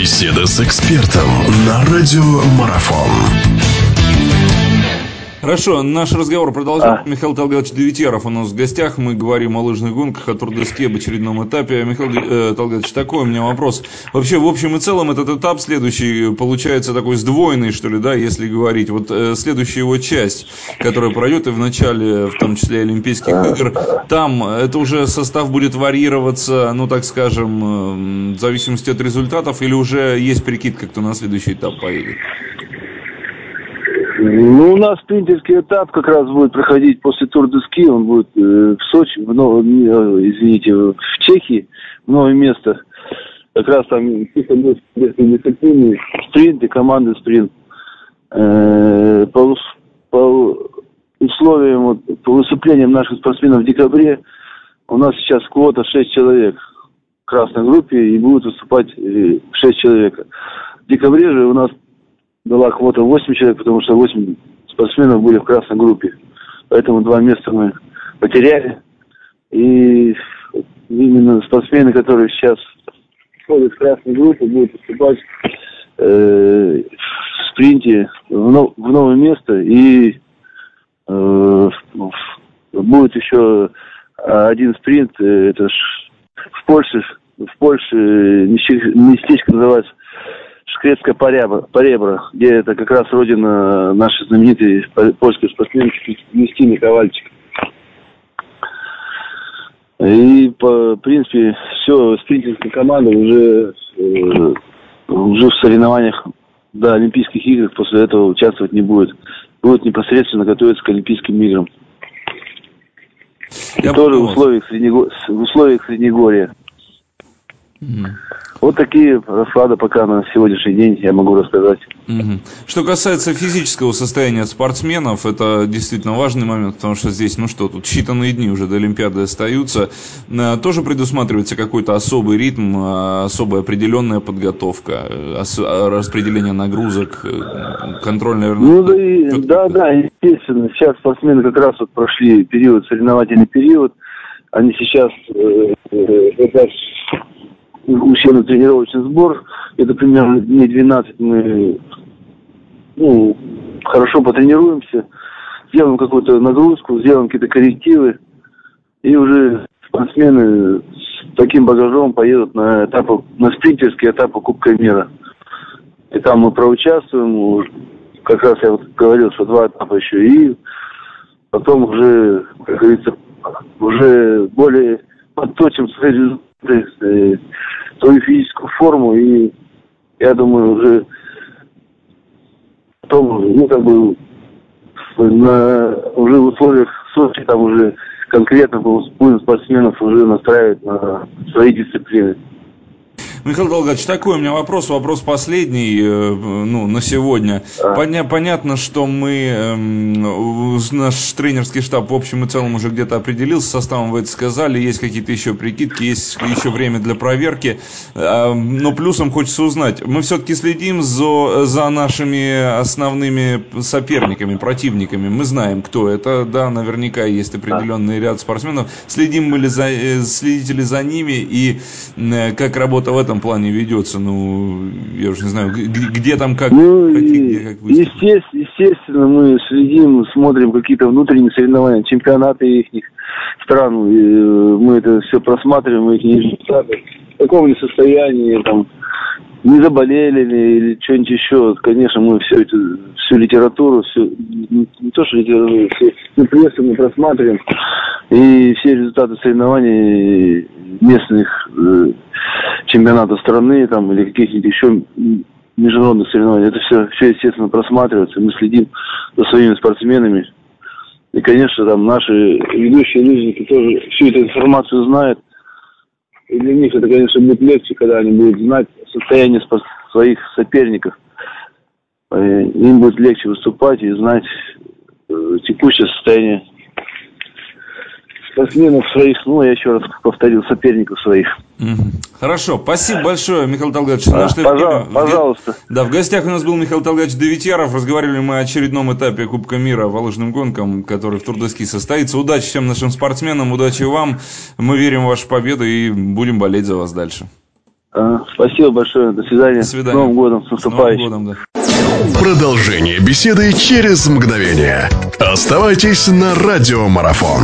Беседа с экспертом на радиомарафон. Хорошо, наш разговор продолжается. А. Михаил Талгатович Девятьяров у нас в гостях. Мы говорим о лыжных гонках, о турдеске, об очередном этапе. Михаил э, Талгатович, такой у меня вопрос. Вообще, в общем и целом, этот этап следующий получается такой сдвоенный, что ли, да, если говорить. Вот э, следующая его часть, которая пройдет и в начале, в том числе, Олимпийских игр, там это уже состав будет варьироваться, ну, так скажем, э, в зависимости от результатов, или уже есть прикидка, кто на следующий этап поедет? Ну, у нас спринтерский этап как раз будет проходить после Тур де Ски. Он будет э, в Сочи, в нов... Э, извините, в Чехии, в новое место. Как раз там чисто будет дисциплины, спринт и команды спринт. Э, по, по условиям, вот, по выступлениям наших спортсменов в декабре у нас сейчас квота 6 человек в красной группе и будут выступать 6 э, человек. В декабре же у нас была квота 8 человек, потому что 8 спортсменов были в красной группе. Поэтому два места мы потеряли. И именно спортсмены, которые сейчас входят в красную группу, будут выступать э, в спринте в, нов, в новое место. И э, будет еще один спринт, э, это ж в Польше, в Польше местечко называется Шкрецкая Поребра, Поребра, где это как раз родина нашей знаменитой польской спортсменки Кристины Ковальчик. И, по, в принципе, все, спринтерская команда уже, э, уже в соревнованиях до Олимпийских игр после этого участвовать не будет. Будет непосредственно готовиться к Олимпийским играм. Я тоже в условиях, Среднего... в условиях Среднегорья. Mm. Вот такие расклады пока на сегодняшний день я могу рассказать. Угу. Что касается физического состояния спортсменов, это действительно важный момент, потому что здесь, ну что, тут считанные дни уже до Олимпиады остаются. Э, тоже предусматривается какой-то особый ритм, э, особая определенная подготовка, э, распределение нагрузок, контроль, наверное. Ну да, и, да, да, естественно. Сейчас спортсмены как раз вот прошли период, соревновательный период. Они сейчас э, э, тренировочный сбор. Это примерно дней 12 мы ну, хорошо потренируемся, сделаем какую-то нагрузку, сделаем какие-то коррективы. И уже спортсмены с таким багажом поедут на этапы, на спринтерские этапы Кубка мира. И там мы проучаствуем, как раз я вот говорил, что два этапа еще, и потом уже, как говорится, уже более подточим свои результаты, свою физическую форму, и я думаю, уже потом, ну, как бы, на, уже в условиях Сочи там уже конкретно будем спортсменов уже настраивать на свои дисциплины. Михаил Долгач, такой у меня вопрос, вопрос последний, э, ну, на сегодня. Поня понятно, что мы, эм, наш тренерский штаб в общем и целом уже где-то определился, составом вы это сказали, есть какие-то еще прикидки, есть еще время для проверки, э, но плюсом хочется узнать, мы все-таки следим за, за нашими основными соперниками, противниками, мы знаем, кто это, да, наверняка есть определенный ряд спортсменов, следим мы ли за, э, следите ли за ними и как работа в этом этом плане ведется? Ну, я уже не знаю, где, там как, ну, где, как естественно, естественно, мы следим, смотрим какие-то внутренние соревнования, чемпионаты их стран, э, мы это все просматриваем, их результаты, в каком они состоянии, там, не заболели ли или что-нибудь еще. Конечно, мы все это, всю литературу, все, не, то, что литературу, все прессу мы просматриваем. И все результаты соревнований местных э, чемпионатов страны там, или каких-нибудь еще международных соревнований, это все, все, естественно, просматривается. Мы следим за своими спортсменами. И, конечно, там наши ведущие лыжники тоже всю эту информацию знают. И для них это, конечно, будет легче, когда они будут знать состояние своих соперников. Им будет легче выступать и знать э, текущее состояние спортсменов своих, ну, я еще раз повторил, соперников своих. Хорошо, спасибо большое, Михаил Толгаевич. А, пожалуйста, пожалуйста. Да, в гостях у нас был Михаил Толгаевич Давитьяров. Разговаривали мы о очередном этапе Кубка мира по лыжным гонкам, который в Турдоски состоится. Удачи всем нашим спортсменам, удачи вам. Мы верим в вашу победу и будем болеть за вас дальше. А, спасибо большое. До свидания. До свидания. С Новым годом. С наступающим. Новым годом, да. Продолжение беседы через мгновение. Оставайтесь на радиомарафон.